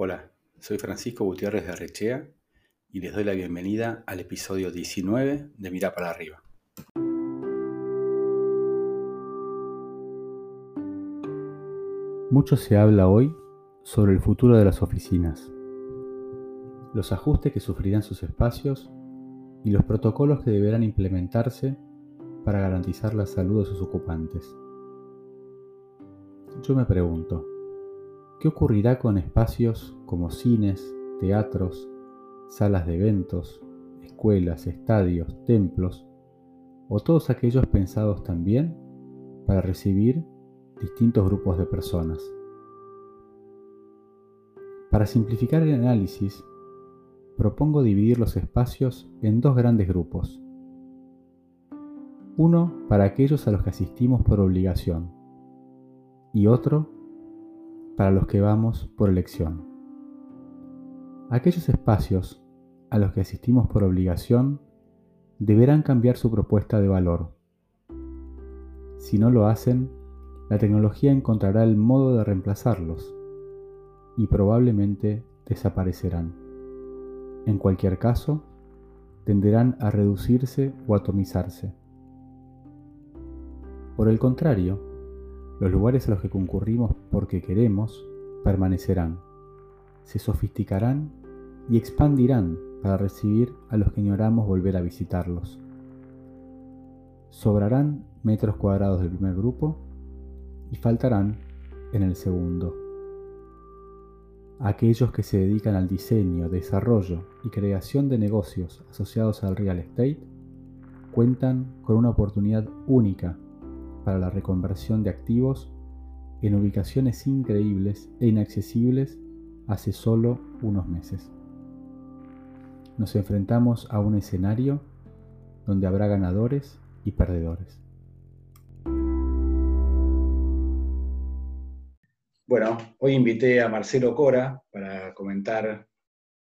Hola, soy Francisco Gutiérrez de Arrechea y les doy la bienvenida al episodio 19 de Mira para arriba. Mucho se habla hoy sobre el futuro de las oficinas, los ajustes que sufrirán sus espacios y los protocolos que deberán implementarse para garantizar la salud de sus ocupantes. Yo me pregunto, ¿Qué ocurrirá con espacios como cines, teatros, salas de eventos, escuelas, estadios, templos o todos aquellos pensados también para recibir distintos grupos de personas? Para simplificar el análisis, propongo dividir los espacios en dos grandes grupos. Uno para aquellos a los que asistimos por obligación y otro para los que vamos por elección. Aquellos espacios a los que asistimos por obligación deberán cambiar su propuesta de valor. Si no lo hacen, la tecnología encontrará el modo de reemplazarlos y probablemente desaparecerán. En cualquier caso, tenderán a reducirse o atomizarse. Por el contrario, los lugares a los que concurrimos porque queremos permanecerán, se sofisticarán y expandirán para recibir a los que ignoramos volver a visitarlos. Sobrarán metros cuadrados del primer grupo y faltarán en el segundo. Aquellos que se dedican al diseño, desarrollo y creación de negocios asociados al real estate cuentan con una oportunidad única para la reconversión de activos en ubicaciones increíbles e inaccesibles hace solo unos meses. Nos enfrentamos a un escenario donde habrá ganadores y perdedores. Bueno, hoy invité a Marcelo Cora para comentar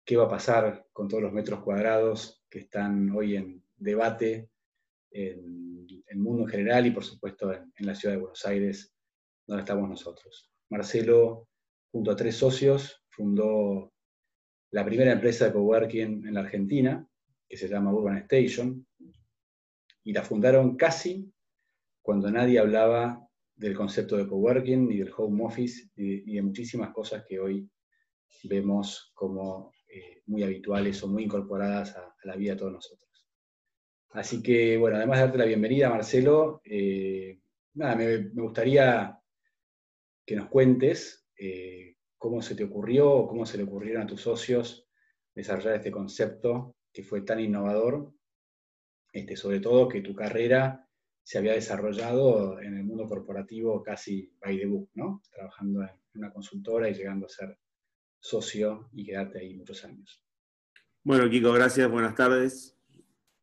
qué va a pasar con todos los metros cuadrados que están hoy en debate en el mundo en general y por supuesto en, la ciudad de Buenos Aires, donde estamos nosotros. Marcelo, junto a tres socios, fundó la primera empresa de coworking en la Argentina, que se llama Urban Station, y la fundaron casi cuando nadie hablaba del concepto de coworking, ni del home office, ni, de muchísimas cosas que hoy vemos como eh, muy habituales o muy incorporadas a la vida de todos nosotros. Así que, bueno, además de darte la bienvenida, Marcelo, eh, nada, me, gustaría que nos cuentes eh, cómo se te ocurrió o cómo se le ocurrieron a tus socios desarrollar este concepto que fue tan innovador, este, sobre todo que tu carrera se había desarrollado en el mundo corporativo casi by the book, ¿no? Trabajando en una consultora y llegando a ser socio y quedarte ahí muchos años. Bueno, Kiko, gracias, buenas tardes.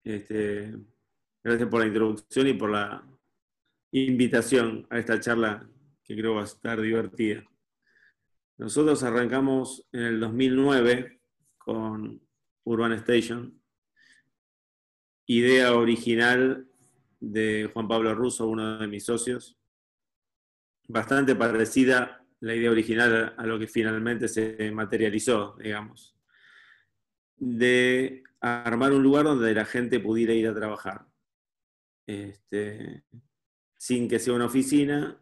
Este, gracias por la introducción y por la invitación a esta charla que creo va a estar divertida. Nosotros arrancamos en el 2009 con Urban Station, idea original de Juan Pablo Russo, uno de mis socios, bastante parecida la idea original a lo que finalmente se materializó, digamos, de armar un lugar donde la gente pudiera ir a trabajar, este, sin que sea una oficina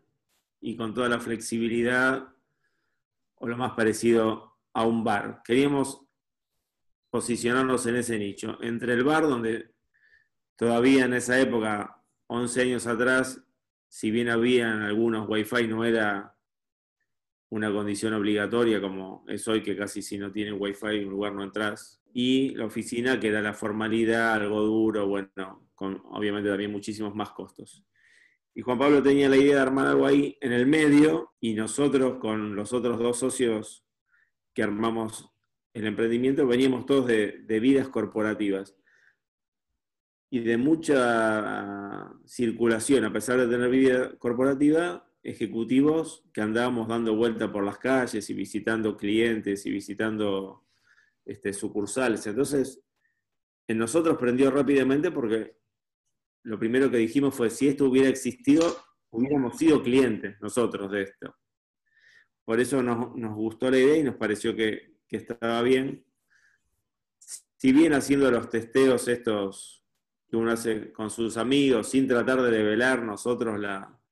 y con toda la flexibilidad o lo más parecido a un bar. Queríamos posicionarnos en ese nicho, entre el bar donde todavía en esa época, 11 años atrás, si bien habían algunos wifi, no era una condición obligatoria como es hoy, que casi si no tienen wifi un lugar no entras y la oficina que da la formalidad, algo duro, bueno, con obviamente también muchísimos más costos. Y Juan Pablo tenía la idea de armar algo ahí en el medio y nosotros con los otros dos socios que armamos el emprendimiento veníamos todos de, de vidas corporativas y de mucha circulación, a pesar de tener vida corporativa, ejecutivos que andábamos dando vuelta por las calles y visitando clientes y visitando este, sucursales. Entonces, en nosotros prendió rápidamente porque lo primero que dijimos fue, si esto hubiera existido, hubiéramos sido clientes nosotros de esto. por eso nos, gustó la idea y nos pareció que, que, estaba bien. Si bien haciendo los testeos estos que uno hace con sus amigos, sin tratar de develar nosotros la,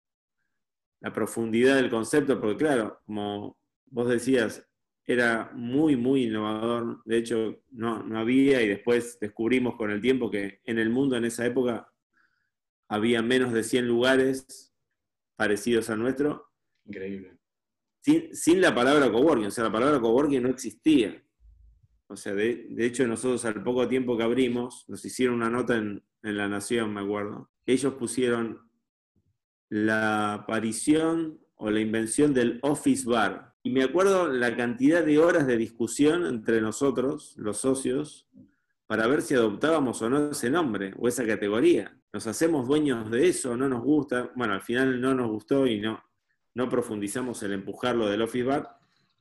la profundidad del concepto, porque claro, como vos decías, era muy, muy innovador. De hecho, no, no, había y después descubrimos con el tiempo que en el mundo en esa época había menos de 100 lugares parecidos al nuestro. Increíble. Sin, sin la palabra coworking, o sea, la palabra coworking no existía. O sea, de, de, hecho nosotros al poco tiempo que abrimos, nos hicieron una nota en, en La Nación, me acuerdo. Ellos pusieron la aparición o la invención del office bar, y me acuerdo la cantidad de horas de discusión entre nosotros, los socios, para ver si adoptábamos o no ese nombre o esa categoría. ¿Nos hacemos dueños de eso? ¿No nos gusta? Bueno, al final no nos gustó y no, no profundizamos en empujarlo del Office Bar.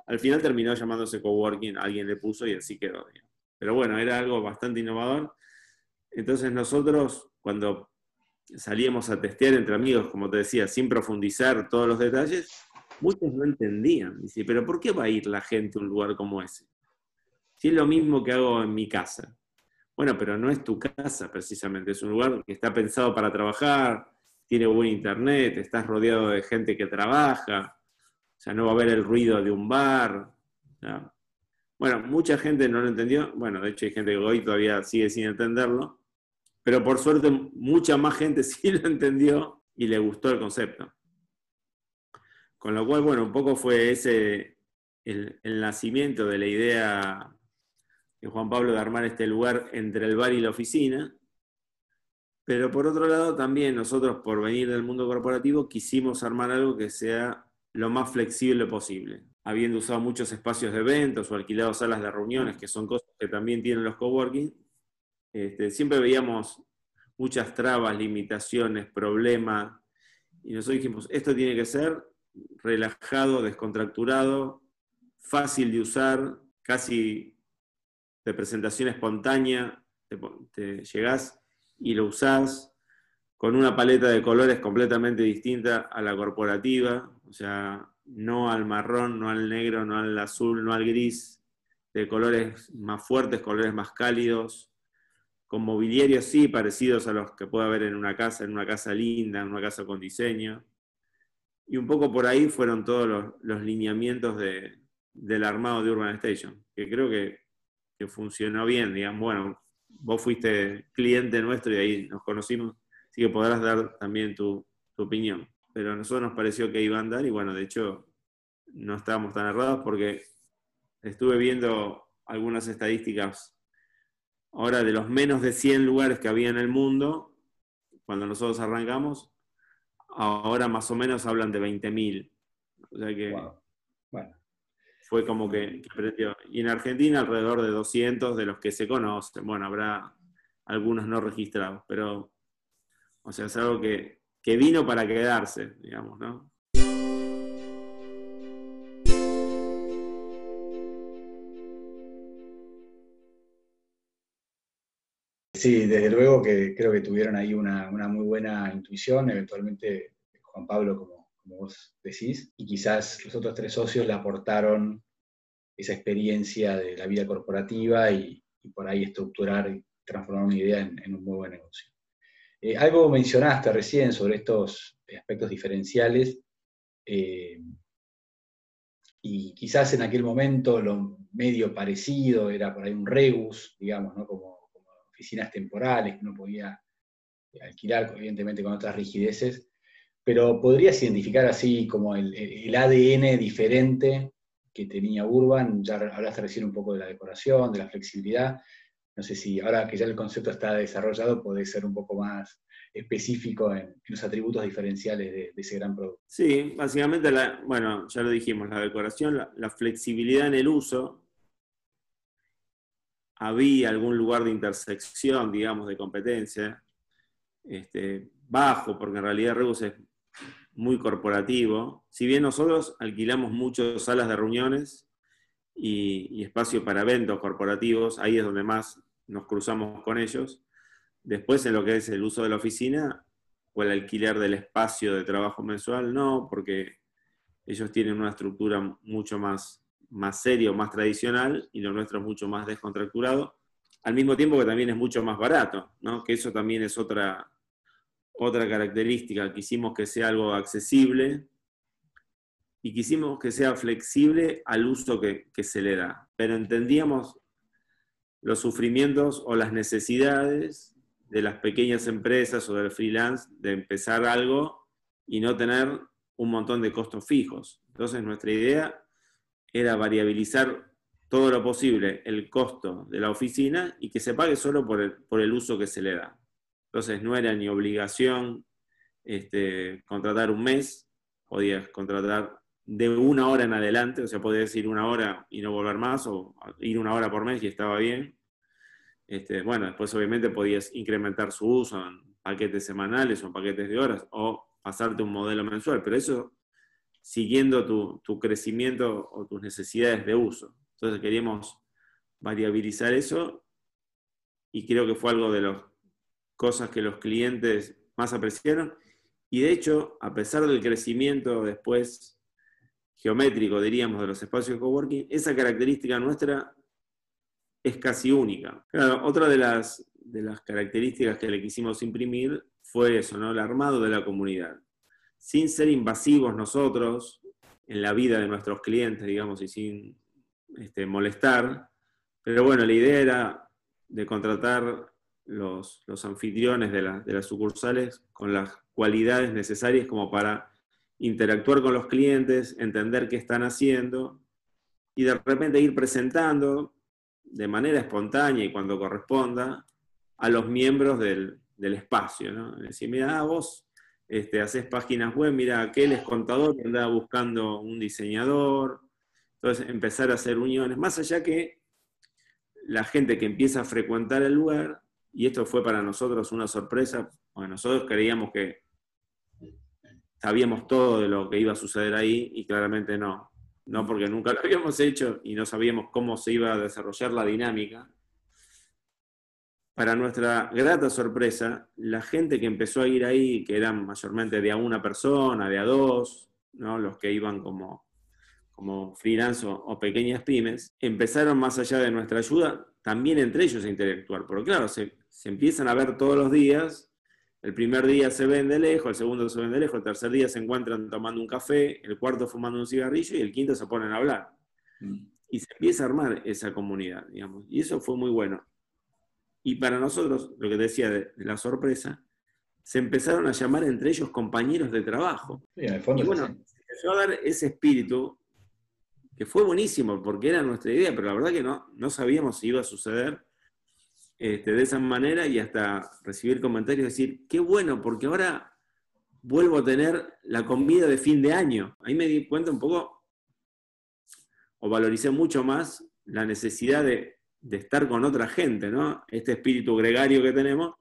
Al final terminó llamándose Coworking, alguien le puso y así quedó. Pero bueno, era algo bastante innovador. Entonces nosotros, cuando salíamos a testear entre amigos, como te decía, sin profundizar todos los detalles, muchos no entendían. Dice, pero ¿por qué va a ir la gente a un lugar como ese? Si es lo mismo que hago en mi casa. Bueno, pero no es tu casa precisamente, es un lugar que está pensado para trabajar, tiene buen internet, estás rodeado de gente que trabaja, o sea, no va a haber el ruido de un bar. Bueno, mucha gente no lo entendió, bueno, de hecho hay gente que hoy todavía sigue sin entenderlo, pero por suerte mucha más gente sí lo entendió y le gustó el concepto. Con lo cual, bueno, un poco fue ese el, nacimiento de la idea de Juan Pablo de armar este lugar entre el bar y la oficina. Pero por otro lado, también nosotros, por venir del mundo corporativo, quisimos armar algo que sea lo más flexible posible. Habiendo usado muchos espacios de eventos o alquilado salas de reuniones, que son cosas que también tienen los coworking, este, siempre veíamos muchas trabas, limitaciones, problemas, y nosotros dijimos, esto tiene que ser relajado, descontracturado, fácil de usar, casi de presentación espontánea, te, llegás y lo usás con una paleta de colores completamente distinta a la corporativa, o sea, no al marrón, no al negro, no al azul, no al gris, de colores más fuertes, colores más cálidos, con mobiliarios sí parecidos a los que puede haber en una casa, en una casa linda, en una casa con diseño. Y un poco por ahí fueron todos los, lineamientos del armado de Urban Station, que creo que, funcionó bien, digamos, bueno, vos fuiste cliente nuestro y ahí nos conocimos, así que podrás dar también tu, opinión. Pero a nosotros nos pareció que iba a andar y bueno, de hecho no estábamos tan errados porque estuve viendo algunas estadísticas ahora de los menos de 100 lugares que había en el mundo, cuando nosotros arrancamos, ahora más o menos hablan de 20.000. O sea que bueno. fue como que, Y en Argentina alrededor de 200 de los que se conocen. Bueno, habrá algunos no registrados, pero, o sea, es algo que, que vino para quedarse, digamos, ¿no? Sí, desde luego que creo que tuvieron ahí una, muy buena intuición, eventualmente Juan Pablo, como, vos decís, y quizás los otros tres socios le aportaron esa experiencia de la vida corporativa y, por ahí estructurar y transformar una idea en, un muy buen negocio. Eh, algo mencionaste recién sobre estos aspectos diferenciales, eh, y quizás en aquel momento lo medio parecido era por ahí un rebus, digamos, ¿no? como oficinas temporales que uno podía alquilar, evidentemente con otras rigideces, pero podrías identificar así como el, ADN diferente que tenía Urban, ya hablaste recién un poco de la decoración, de la flexibilidad, no sé si ahora que ya el concepto está desarrollado, podés ser un poco más específico en, los atributos diferenciales de, ese gran producto. Sí, básicamente, bueno, ya lo dijimos, la decoración, la flexibilidad en el uso, había algún lugar de intersección, digamos, de competencia, este, bajo, porque en realidad Rebus es muy corporativo. Si bien nosotros alquilamos muchas salas de reuniones y espacio para eventos corporativos, ahí es donde más nos cruzamos con ellos. Después en lo que es el uso de la oficina o el alquiler del espacio de trabajo mensual, no, porque ellos tienen una estructura mucho más, más seria, más tradicional, y lo nuestro es mucho más descontracturado, al mismo tiempo que también es mucho más barato, ¿no? que eso también es otra, otra característica. Quisimos que sea algo accesible y quisimos que sea flexible al uso que, que se le da, pero entendíamos los sufrimientos o las necesidades de las pequeñas empresas o del freelance de empezar algo y no tener un montón de costos fijos. Entonces nuestra idea era variabilizar todo lo posible el costo de la oficina y que se pague solo por el, por el uso que se le da. Entonces no era ni obligación este, contratar un mes, podías contratar de una hora en adelante, o sea, podías ir una hora y no volver más, o ir una hora por mes y estaba bien. Este, bueno, después obviamente podías incrementar su uso en paquetes semanales o en paquetes de horas, o pasarte un modelo mensual, pero eso siguiendo tu, tu crecimiento o tus necesidades de uso. Entonces queríamos variabilizar eso y creo que fue algo de las cosas que los clientes más apreciaron. Y de hecho, a pesar del crecimiento después geométrico, diríamos, de los espacios de coworking, esa característica nuestra es casi única. Claro, otra de las, de las características que le quisimos imprimir fue eso, ¿no? el armado de la comunidad. Sin ser invasivos nosotros en la vida de nuestros clientes, digamos, y sin este, molestar, pero bueno, la idea era de contratar los, anfitriones de, las sucursales con las cualidades necesarias como para interactuar con los clientes, entender qué están haciendo y de repente ir presentando de manera espontánea y cuando corresponda a los miembros del, espacio. Decir, mira, vos este, haces páginas web, mira, aquel es contador que andaba buscando un diseñador. Entonces, empezar a hacer uniones, más allá que la gente que empieza a frecuentar el lugar, y esto fue para nosotros una sorpresa, porque nosotros creíamos que sabíamos todo de lo que iba a suceder ahí y claramente no. No porque nunca lo habíamos hecho y no sabíamos cómo se iba a desarrollar la dinámica. Para nuestra grata sorpresa, la gente que empezó a ir ahí, que eran mayormente de a una persona, de a dos, ¿no? los que iban como, como freelance o, pequeñas pymes, empezaron más allá de nuestra ayuda, también entre ellos a interactuar. Porque claro, se, se empiezan a ver todos los días el primer día se ven de lejos, el segundo se ven de lejos, el tercer día se encuentran tomando un café, el cuarto fumando un cigarrillo y el quinto se ponen a hablar. Mm. Y se empieza a armar esa comunidad, digamos. Y eso fue muy bueno. Y para nosotros, lo que decía de, la sorpresa, se empezaron a llamar entre ellos compañeros de trabajo. y bueno, se empezó a dar ese espíritu que fue buenísimo porque era nuestra idea, pero la verdad que no, no sabíamos si iba a suceder este, de esa manera y hasta recibir comentarios y decir, qué bueno, porque ahora vuelvo a tener la comida de fin de año. Ahí me di cuenta un poco, o valoricé mucho más la necesidad de, estar con otra gente, ¿no? Este espíritu gregario que tenemos,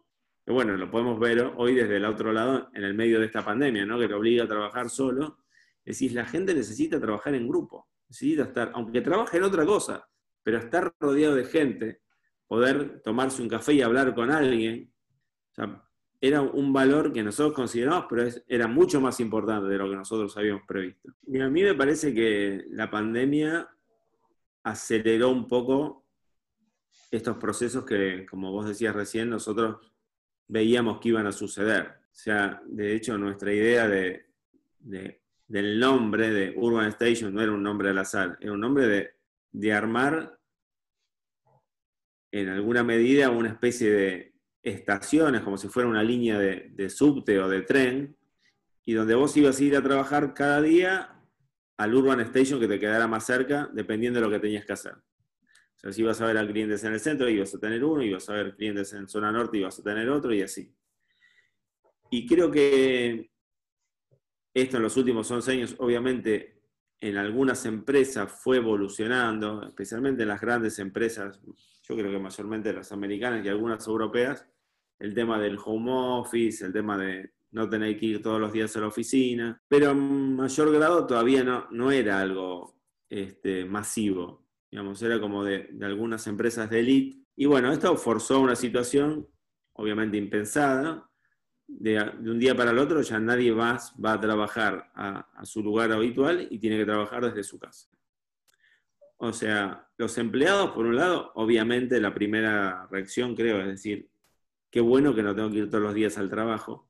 que bueno, lo podemos ver hoy desde el otro lado, en el medio de esta pandemia, ¿no? Que te obliga a trabajar solo. Es la gente necesita trabajar en grupo, necesita estar, aunque trabaje en otra cosa, pero estar rodeado de gente poder tomarse un café y hablar con alguien. era un valor que nosotros consideramos, pero era mucho más importante de lo que nosotros habíamos previsto. Y a mí me parece que la pandemia aceleró un poco estos procesos que, como vos decías recién, nosotros veíamos que iban a suceder. O sea, de hecho, nuestra idea de, del nombre de Urban Station no era un nombre al azar, era un nombre de, de armar en alguna medida una especie de estaciones, como si fuera una línea de, subte o de tren, y donde vos ibas a ir a trabajar cada día al Urban Station que te quedara más cerca, dependiendo de lo que tenías que hacer. O sea, si ibas a ver a clientes en el centro, ibas a tener uno, ibas a ver clientes en zona norte, ibas a tener otro, y así. Y creo que esto en los últimos 11 años, obviamente, en algunas empresas fue evolucionando, especialmente en las grandes empresas yo creo que mayormente las americanas y algunas europeas, el tema del home office, el tema de no tener que ir todos los días a la oficina, pero en mayor grado todavía no, no era algo este, masivo, digamos, era como de, algunas empresas de elite. Y bueno, esto forzó una situación obviamente impensada, de, un día para el otro ya nadie más va a trabajar a, su lugar habitual y tiene que trabajar desde su casa. O sea, los empleados, por un lado, obviamente la primera reacción creo es decir, qué bueno que no tengo que ir todos los días al trabajo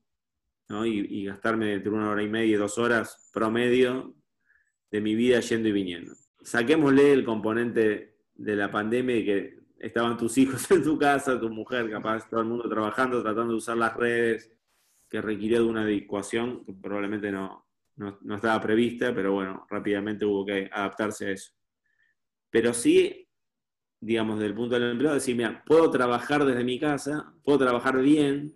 y, y gastarme entre una hora y media y dos horas promedio de mi vida yendo y viniendo. Saquémosle el componente de la pandemia y que estaban tus hijos en tu casa, tu mujer, capaz todo el mundo trabajando, tratando de usar las redes, que requirió de una adecuación que probablemente no, no, estaba prevista, pero bueno, rápidamente hubo que adaptarse a eso. Pero sí, digamos, desde el punto del empleado, decir, mira, puedo trabajar desde mi casa, puedo trabajar bien,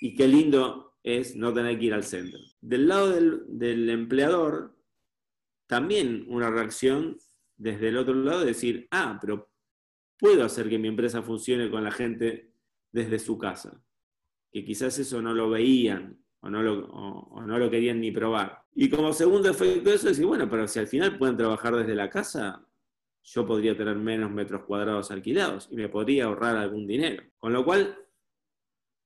y qué lindo es no tener que ir al centro. Del lado del empleador, también una reacción desde el otro lado, de decir, ah, pero puedo hacer que mi empresa funcione con la gente desde su casa que quizás eso no lo veían o no lo, no lo querían ni probar. Y como segundo efecto de eso, decir, bueno, pero si al final pueden trabajar desde la casa, yo podría tener menos metros cuadrados alquilados y me podría ahorrar algún dinero. Con lo cual,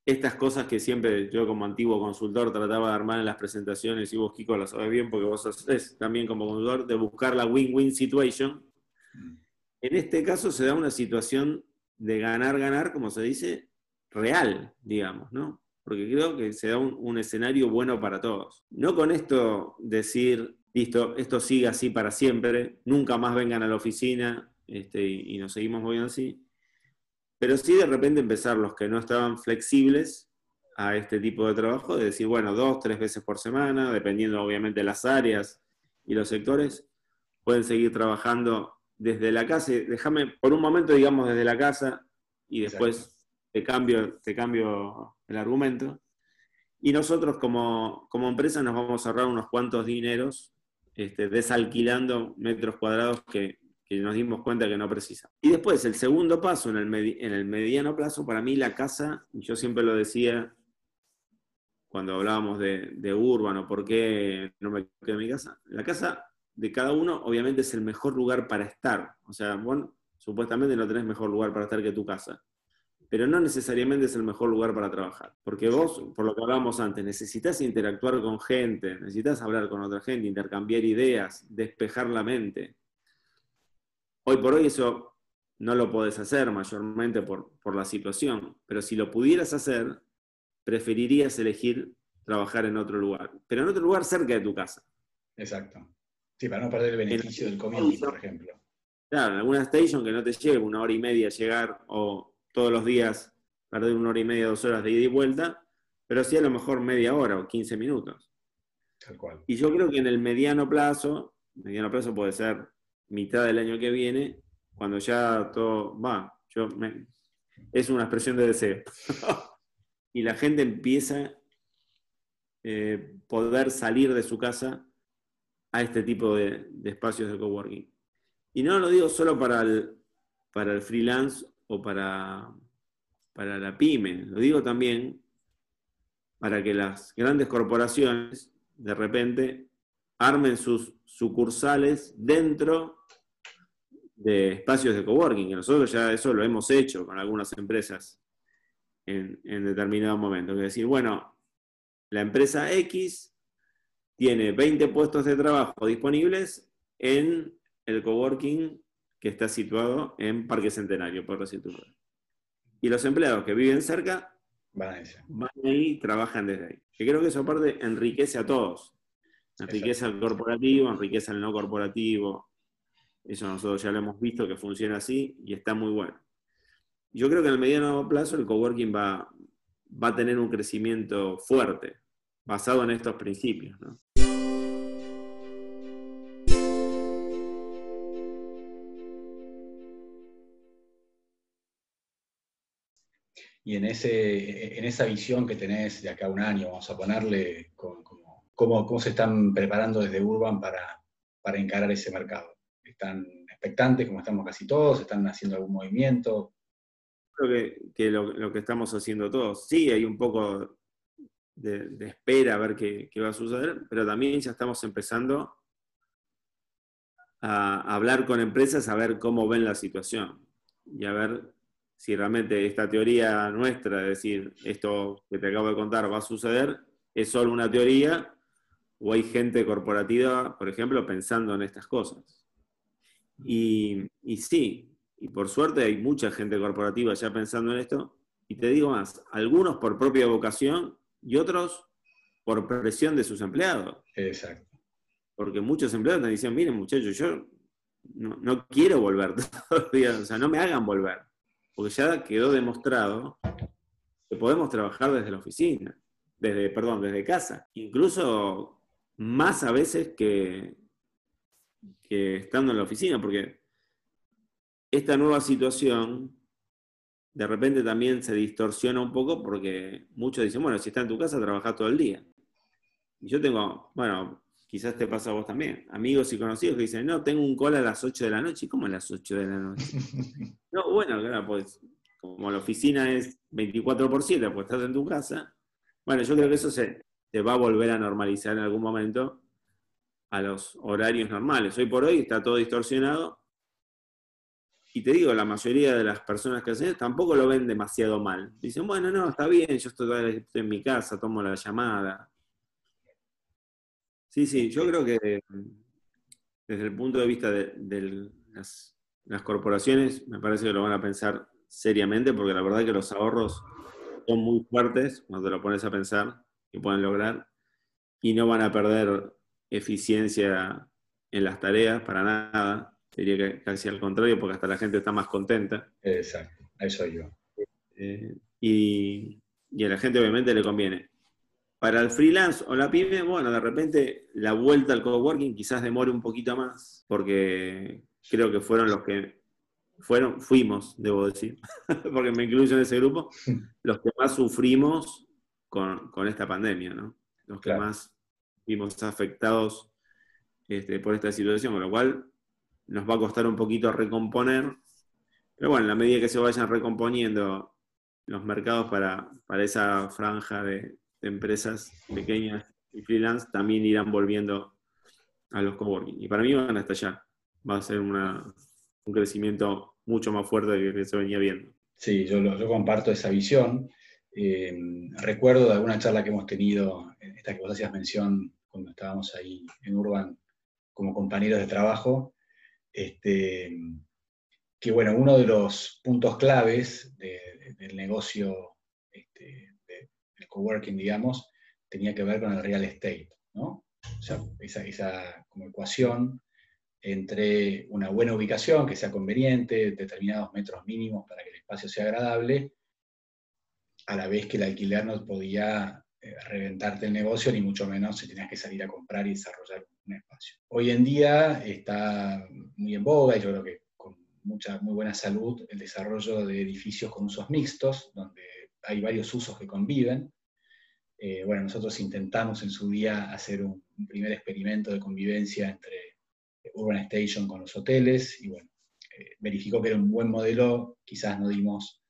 estas cosas que siempre yo como antiguo consultor trataba de armar en las presentaciones, y vos Kiko lo sabes bien porque vos sos también como consultor, de buscar la win-win situation, mm. en este caso se da una situación de ganar-ganar, como se dice, real, digamos, ¿no? Porque creo que se da un, escenario bueno para todos. No con esto decir, listo, esto sigue así para siempre, nunca más vengan a la oficina este, y, nos seguimos moviendo así, pero sí de repente empezar los que no estaban flexibles a este tipo de trabajo, de decir, bueno, dos, tres veces por semana, dependiendo obviamente de las áreas y los sectores, pueden seguir trabajando desde la casa. Déjame por un momento, digamos, desde la casa y después te cambio, te cambio el argumento. Y nosotros como, empresa nos vamos a ahorrar unos cuantos dineros este, desalquilando metros cuadrados que, nos dimos cuenta que no precisa. Y después, el segundo paso en el, mediano plazo, para mí la casa, yo siempre lo decía cuando hablábamos de, de Urban o por qué no me quedo en mi casa, la casa de cada uno obviamente es el mejor lugar para estar. O sea, bueno, supuestamente no tenés mejor lugar para estar que tu casa pero no necesariamente es el mejor lugar para trabajar. Porque vos, por lo que hablábamos antes, necesitas interactuar con gente, necesitas hablar con otra gente, intercambiar ideas, despejar la mente. Hoy por hoy eso no lo podés hacer mayormente por, la situación, pero si lo pudieras hacer, preferirías elegir trabajar en otro lugar, pero en otro lugar cerca de tu casa. Exacto. Sí, para no perder el beneficio del community, por ejemplo. Claro, en alguna station que no te lleve una hora y media llegar o todos los días perder una hora y media, dos horas de ida y vuelta, pero sí a lo mejor media hora o 15 minutos. Tal cual. Y yo creo que en el mediano plazo, mediano plazo puede ser mitad del año que viene, cuando ya todo va, yo es una expresión de deseo. y la gente empieza a eh, poder salir de su casa a este tipo de, espacios de coworking. Y no lo digo solo para el, para el freelance o para, para la pyme. Lo digo también para que las grandes corporaciones de repente armen sus sucursales dentro de espacios de coworking, que nosotros ya eso lo hemos hecho con algunas empresas en, en determinado momento. Es decir, bueno, la empresa X tiene 20 puestos de trabajo disponibles en el coworking que está situado en Parque Centenario, por decirlo. Y los empleados que viven cerca van, ahí y trabajan desde ahí. Que creo que eso aparte enriquece a todos. Enriquece al corporativo, enriquece al no corporativo. Eso nosotros ya lo hemos visto que funciona así y está muy bueno. Yo creo que en el mediano plazo el coworking va, va a tener un crecimiento fuerte, basado en estos principios. ¿no? y en, ese, en esa visión que tenés de acá a un año, vamos a ponerle cómo, se están preparando desde Urban para, para encarar ese mercado. ¿Están expectantes como estamos casi todos? ¿Están haciendo algún movimiento? Creo que, lo, que estamos haciendo todos, sí, hay un poco de, espera a ver qué, qué, va a suceder, pero también ya estamos empezando a hablar con empresas a ver cómo ven la situación y a ver si realmente esta teoría nuestra, es decir, esto que te acabo de contar va a suceder, es solo una teoría o hay gente corporativa, por ejemplo, pensando en estas cosas. Y, y sí, y por suerte hay mucha gente corporativa ya pensando en esto, y te digo más, algunos por propia vocación y otros por presión de sus empleados. Exacto. Porque muchos empleados te dicen, miren muchachos, yo no, quiero volver o sea, no me hagan volver, porque ya quedó demostrado que podemos trabajar desde la oficina, desde, perdón, desde casa, incluso más a veces que, que estando en la oficina, porque esta nueva situación de repente también se distorsiona un poco porque muchos dicen, bueno, si está en tu casa, trabaja todo el día. Y yo tengo, bueno, quizás te pasa a vos también, amigos y conocidos que dicen, no, tengo un call a las 8 de la noche. ¿Y cómo a las 8 de la noche? no, bueno, claro, pues como la oficina es 24 por 7, pues estás en tu casa. Bueno, yo creo que eso se, se va a volver a normalizar en algún momento a los horarios normales. Hoy por hoy está todo distorsionado. Y te digo, la mayoría de las personas que hacen tampoco lo ven demasiado mal. Dicen, bueno, no, está bien, yo estoy en mi casa, tomo la llamada, Sí, sí, yo creo que desde el punto de vista de, las, corporaciones, me parece que lo van a pensar seriamente, porque la verdad es que los ahorros son muy fuertes cuando te lo pones a pensar que pueden lograr, y no van a perder eficiencia en las tareas para nada. Diría que casi al contrario, porque hasta la gente está más contenta. Exacto, eso yo. Eh, y, y a la gente obviamente le conviene. Para el freelance o la pyme, bueno, de repente la vuelta al coworking quizás demore un poquito más, porque creo que fueron los que fueron, fuimos, debo decir, porque me incluyo en ese grupo, los que más sufrimos con, esta pandemia, ¿no? Los que más vimos afectados este, por esta situación, con lo cual nos va a costar un poquito recomponer, pero bueno, en la medida que se vayan recomponiendo los mercados para, para esa franja de, empresas pequeñas y freelance también irán volviendo a los coworking. Y para mí van hasta allá. Va a ser un crecimiento mucho más fuerte de que se venía viendo. Sí, yo, yo comparto esa visión. Eh, recuerdo de alguna charla que hemos tenido, esta que vos hacías mención cuando estábamos ahí en Urban como compañeros de trabajo, este, que bueno, uno de los puntos claves del negocio este, el coworking, digamos, tenía que ver con el real estate, ¿no? O sea, esa, como ecuación entre una buena ubicación, que sea conveniente, determinados metros mínimos para que el espacio sea agradable, a la vez que el alquiler no podía eh, reventarte el negocio, ni mucho menos si tenías que salir a comprar y desarrollar un espacio. Hoy en día está muy en boga, y yo creo que con mucha, muy buena salud, el desarrollo de edificios con usos mixtos, donde hay varios usos que conviven. Eh, bueno, nosotros intentamos en su día hacer un, primer experimento de convivencia entre Urban Station con los hoteles y bueno, eh, verificó que era un buen modelo, quizás no dimos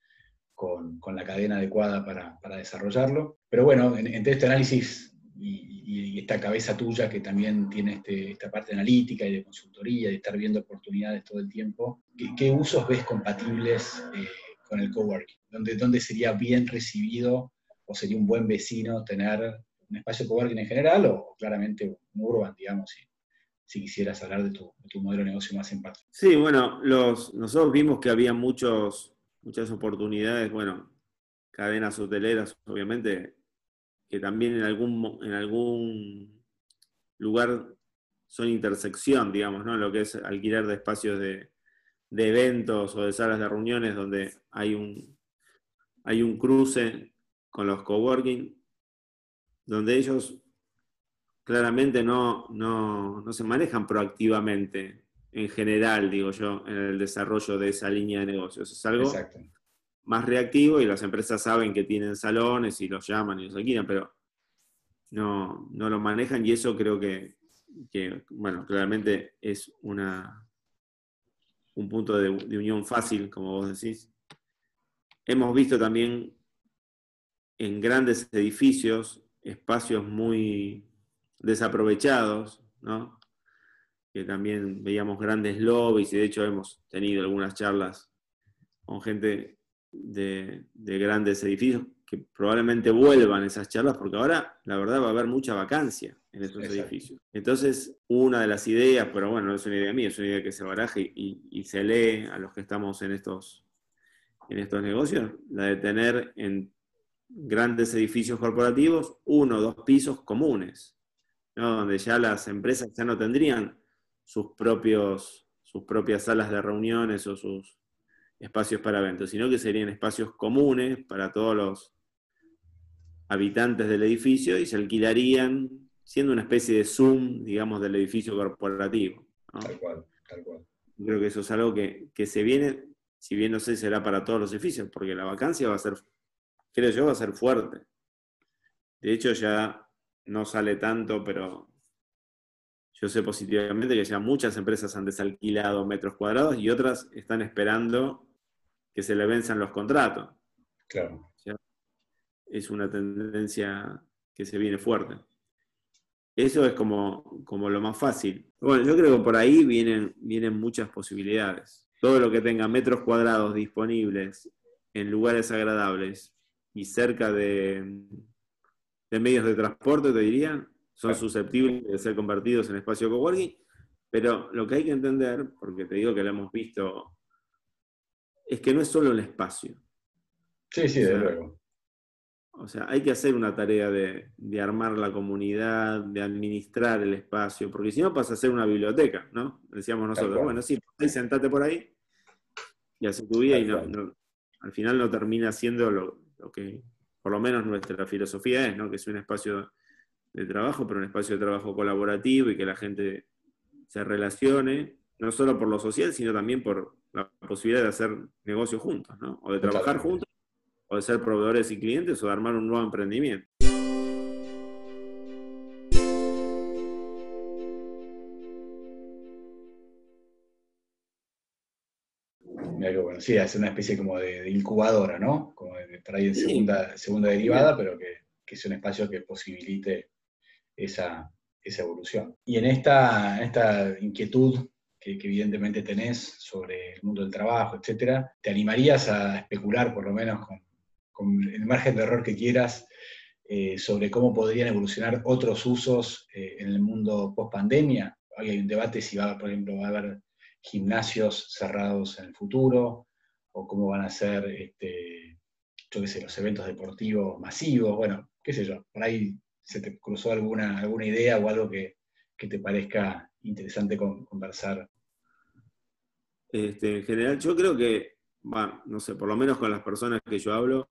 con, la cadena adecuada para, desarrollarlo. Pero bueno, entre este análisis y, esta cabeza tuya que también tiene este, esta parte analítica y de consultoría, de estar viendo oportunidades todo el tiempo, ¿qué, usos ves compatibles eh, con el coworking? ¿Dónde, ¿Dónde sería bien recibido o sería un buen vecino tener un espacio coworking en general o, claramente un urban, digamos, si, si quisieras hablar de tu, modelo de negocio más en parte? Sí, bueno, los, nosotros vimos que había muchos, muchas oportunidades, bueno, cadenas hoteleras, obviamente, que también en algún, en algún lugar son intersección, digamos, ¿no? Lo que es alquiler de espacios de, de eventos o de salas de reuniones donde hay un, hay un cruce con los coworking, donde ellos claramente no, no, se manejan proactivamente, en general, digo yo, en el desarrollo de esa línea de negocios. Es algo más reactivo y las empresas saben que tienen salones y los llaman y los alquilan, pero no, no lo manejan y eso creo que, que bueno, claramente es una, un punto de, unión fácil, como vos decís. Hemos visto también en grandes edificios espacios muy desaprovechados, ¿no? Que también veíamos grandes lobbies y de hecho hemos tenido algunas charlas con gente de, grandes edificios que probablemente vuelvan esas charlas, porque ahora la verdad va a haber mucha vacancia en estos edificios. Entonces, una de las ideas, pero bueno, no es una idea mía, es una idea que se baraje y, se lee a los que estamos en estos, en estos negocios, la de tener en grandes edificios corporativos uno o dos pisos comunes, donde ya las empresas ya no tendrían sus, propios, sus propias salas de reuniones o sus espacios para eventos, sino que serían espacios comunes para todos los habitantes del edificio y se alquilarían siendo una especie de Zoom, digamos, del edificio corporativo. Tal cual, tal cual. Creo que eso es algo que, se viene, si bien no sé si será para todos los edificios, porque la vacancia va a ser, creo yo, va a ser fuerte. De hecho, ya no sale tanto, pero yo sé positivamente que ya muchas empresas han desalquilado metros cuadrados y otras están esperando que se le venzan los contratos. Claro. Es una tendencia que se viene fuerte. Eso es como, como lo más fácil. Bueno, yo creo que por ahí vienen, vienen muchas posibilidades. Todo lo que tenga metros cuadrados disponibles en lugares agradables y cerca de, de medios de transporte, te diría, son susceptibles de ser convertidos en espacio coworking. Pero lo que hay que entender, porque te digo que lo hemos visto es que no es solo el espacio. Sí, sí, de luego. O sea, hay que hacer una tarea de, armar la comunidad, de administrar el espacio, porque si no pasa a ser una biblioteca, ¿no? Decíamos nosotros, bueno, sí, ahí sentate por ahí y hace tu vida y no, al final no termina siendo lo, que por lo menos nuestra filosofía es, ¿no? Que es un espacio de trabajo, pero un espacio de trabajo colaborativo y que la gente se relacione, no solo por lo social, sino también por, la posibilidad de hacer negocios juntos, ¿no? O de trabajar juntos, o de ser proveedores y clientes, o de armar un nuevo emprendimiento. bueno, sí, es una especie como de, incubadora, ¿no? Como de, ahí en segunda, segunda derivada, pero que, que, es un espacio que posibilite esa, esa evolución. Y en esta, esta inquietud que, evidentemente tenés sobre el mundo del trabajo, etcétera, ¿te animarías a especular, por lo menos con, el margen de error que quieras, eh, sobre cómo podrían evolucionar otros usos eh, en el mundo post pandemia? hay un debate si va, por ejemplo, va a haber gimnasios cerrados en el futuro, o cómo van a ser, este, yo qué sé, los eventos deportivos masivos, bueno, qué sé yo, por ahí se te cruzó alguna, alguna idea o algo que, que te parezca interesante conversar este, en general, yo creo que, bueno, no sé, por lo menos con las personas que yo hablo,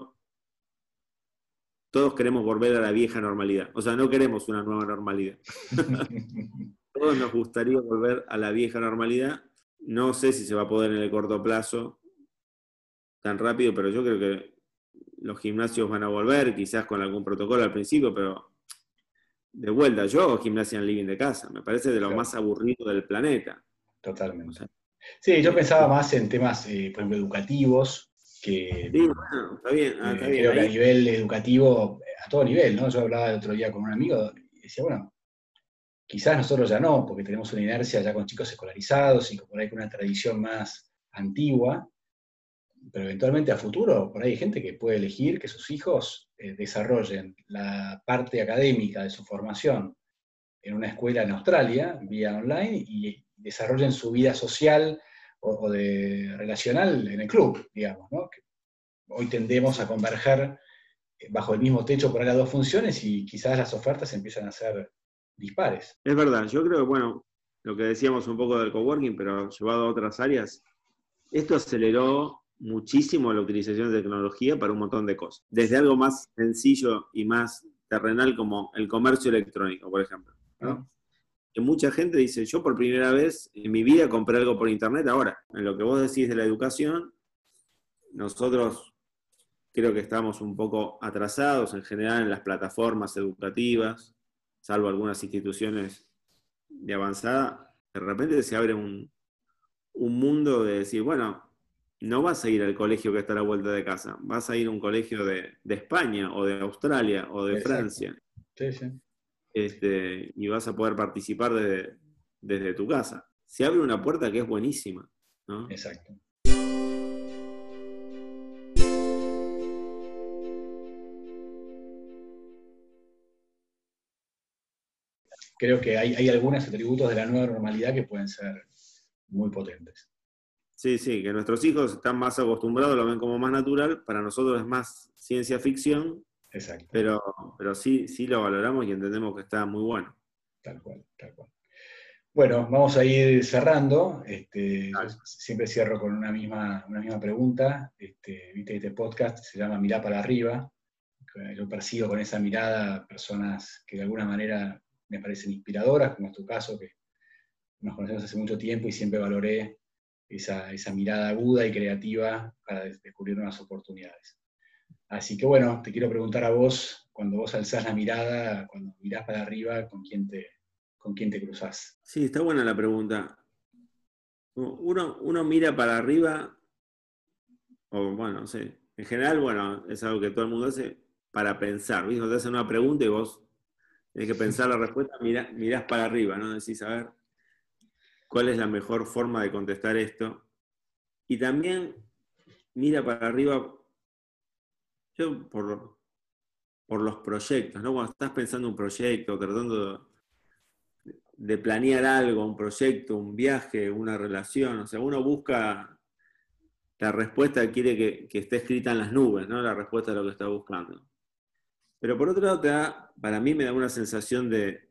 todos queremos volver a la vieja normalidad. O sea, no queremos una nueva normalidad. todos nos gustaría volver a la vieja normalidad. No sé si se va a poder en el corto plazo tan rápido, pero yo creo que los gimnasios van a volver, quizás con algún protocolo al principio, pero de vuelta, yo hago gimnasia en living de casa, me parece de lo más aburrido del planeta. Totalmente. Sí, yo pensaba más en temas, eh, por ejemplo, educativos, que, sí, bueno, está bien, ah, está eh, creo que a nivel educativo, a todo nivel, ¿no? Yo hablaba el otro día con un amigo y decía, bueno, quizás nosotros ya no, porque tenemos una inercia ya con chicos escolarizados y por ahí con una tradición más antigua, pero eventualmente a futuro, por ahí hay gente que puede elegir que sus hijos eh, desarrollen la parte académica de su formación en una escuela en Australia, vía online, y desarrollen su vida social o, de relacional en el club, digamos, ¿no? hoy tendemos a converger eh, bajo el mismo techo por las dos funciones y quizás las ofertas empiezan a ser dispares. Es verdad, yo creo que, bueno, lo que decíamos un poco del coworking, pero llevado a otras áreas, esto aceleró muchísimo la utilización de tecnología para un montón de cosas. Desde algo más sencillo y más terrenal como el comercio electrónico, por ejemplo. ¿no? que mucha gente dice, yo por primera vez en mi vida compré algo por internet ahora. En lo que vos decís de la educación, nosotros creo que estamos un poco atrasados en general en las plataformas educativas, salvo algunas instituciones de avanzada. De repente se abre un, mundo de decir, bueno, no vas a ir al colegio que está a la vuelta de casa, vas a ir a un colegio de, de España o de Australia o de Francia. Sí, sí. Este, y vas a poder participar desde, desde tu casa. Se abre una puerta que es buenísima. Exacto. Creo que hay, hay algunos atributos de la nueva normalidad que pueden ser muy potentes. Sí, sí, que nuestros hijos están más acostumbrados, lo ven como más natural, para nosotros es más ciencia ficción, Exacto. pero, pero sí, sí lo valoramos y entendemos que está muy bueno. Tal cual, tal cual. Bueno, vamos a ir cerrando. Este, siempre cierro con una misma, una misma pregunta. Este, Viste, este podcast se llama Mirá para arriba. Yo persigo con esa mirada personas que de alguna manera me parecen inspiradoras, como es tu caso, que nos conocemos hace mucho tiempo y siempre valoré esa, esa mirada aguda y creativa para descubrir nuevas oportunidades. Así que bueno, te quiero preguntar a vos, cuando vos alzás la mirada, cuando mirás para arriba, ¿con quién te, con quién te cruzás? Sí, está buena la pregunta. Uno, uno mira para arriba, o bueno, no sé, en general, bueno, es algo que todo el mundo hace para pensar, ¿viste? Te hacen una pregunta y vos tenés que pensar la respuesta, mirás para arriba, ¿no? Decís, a ver, cuál es la mejor forma de contestar esto. Y también mira para arriba, yo por, por los proyectos, ¿no? Cuando estás pensando un proyecto, tratando de, planear algo, un proyecto, un viaje, una relación, o sea, uno busca la respuesta que quiere que, que esté escrita en las nubes, ¿no? La respuesta de lo que está buscando. Pero por otro lado, te da, para mí me da una sensación de,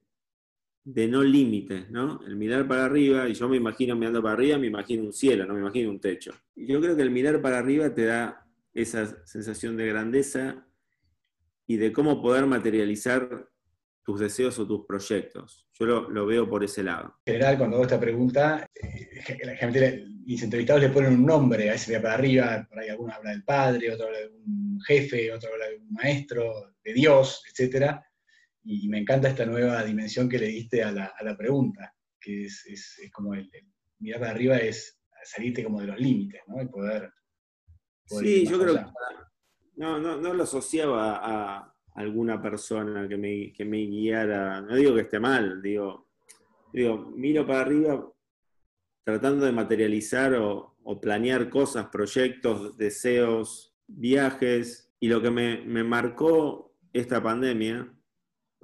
de no límites, ¿no? El mirar para arriba, y yo me imagino mirando para arriba, me imagino un cielo, no me imagino un techo. Yo creo que el mirar para arriba te da esa sensación de grandeza y de cómo poder materializar tus deseos o tus proyectos. Yo lo, veo por ese lado. En general, cuando hago esta pregunta, eh, gente, mis entrevistados le ponen un nombre, a ese mira para arriba, por ahí alguno habla del padre, otro habla de un jefe, otro habla de un maestro, de Dios, etcétera y me encanta esta nueva dimensión que le diste a la, pregunta, que es, como el, mirar para arriba es salirte como de los límites, ¿no? Y poder... sí, yo creo que no, no, lo asociaba a alguna persona que me, que me guiara, no digo que esté mal, digo, digo, miro para arriba tratando de materializar o, planear cosas, proyectos, deseos, viajes, y lo que me, me marcó esta pandemia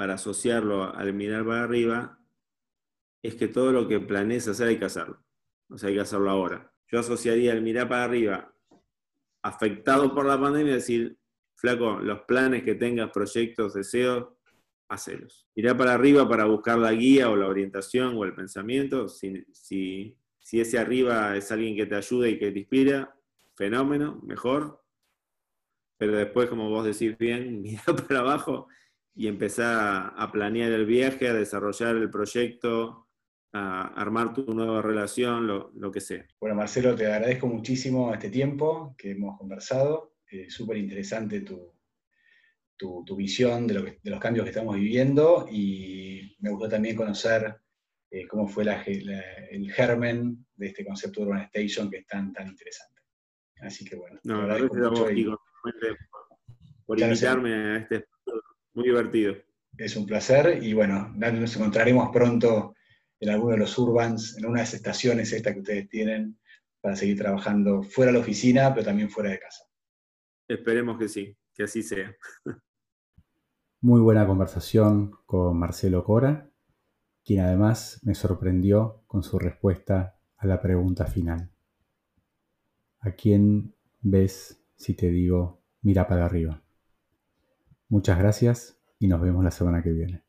para asociarlo al mirar para arriba, es que todo lo que planees hacer hay que hacerlo. O sea, hay que hacerlo ahora. Yo asociaría el mirar para arriba afectado por la pandemia decir, flaco, los planes que tengas, proyectos, deseos, hacelos. Mirar para arriba para buscar la guía o la orientación o el pensamiento. Si, si, si ese arriba es alguien que te ayuda y que te inspira, fenómeno, mejor. Pero después, como vos decís bien, mirar para abajo y empezar a planear el viaje, a desarrollar el proyecto, a armar tu nueva relación, lo, que sea. Bueno, Marcelo, te agradezco muchísimo este tiempo que hemos conversado. Eh, Súper interesante tu, tu, visión de, los cambios que estamos viviendo y me gustó también conocer eh, cómo fue el germen de este concepto de Urban Station que es tan, tan interesante. Así que bueno, no, agradezco mucho por invitarme a este muy divertido. Es un placer y bueno, nos encontraremos pronto en alguno de los urbans, en una de las estaciones estas que ustedes tienen, para seguir trabajando fuera de la oficina, pero también fuera de casa. Esperemos que sí, que así sea. Muy buena conversación con Marcelo Cora, quien además me sorprendió con su respuesta a la pregunta final. ¿A quién ves si te digo mira para arriba? Muchas gracias y nos vemos la semana que viene.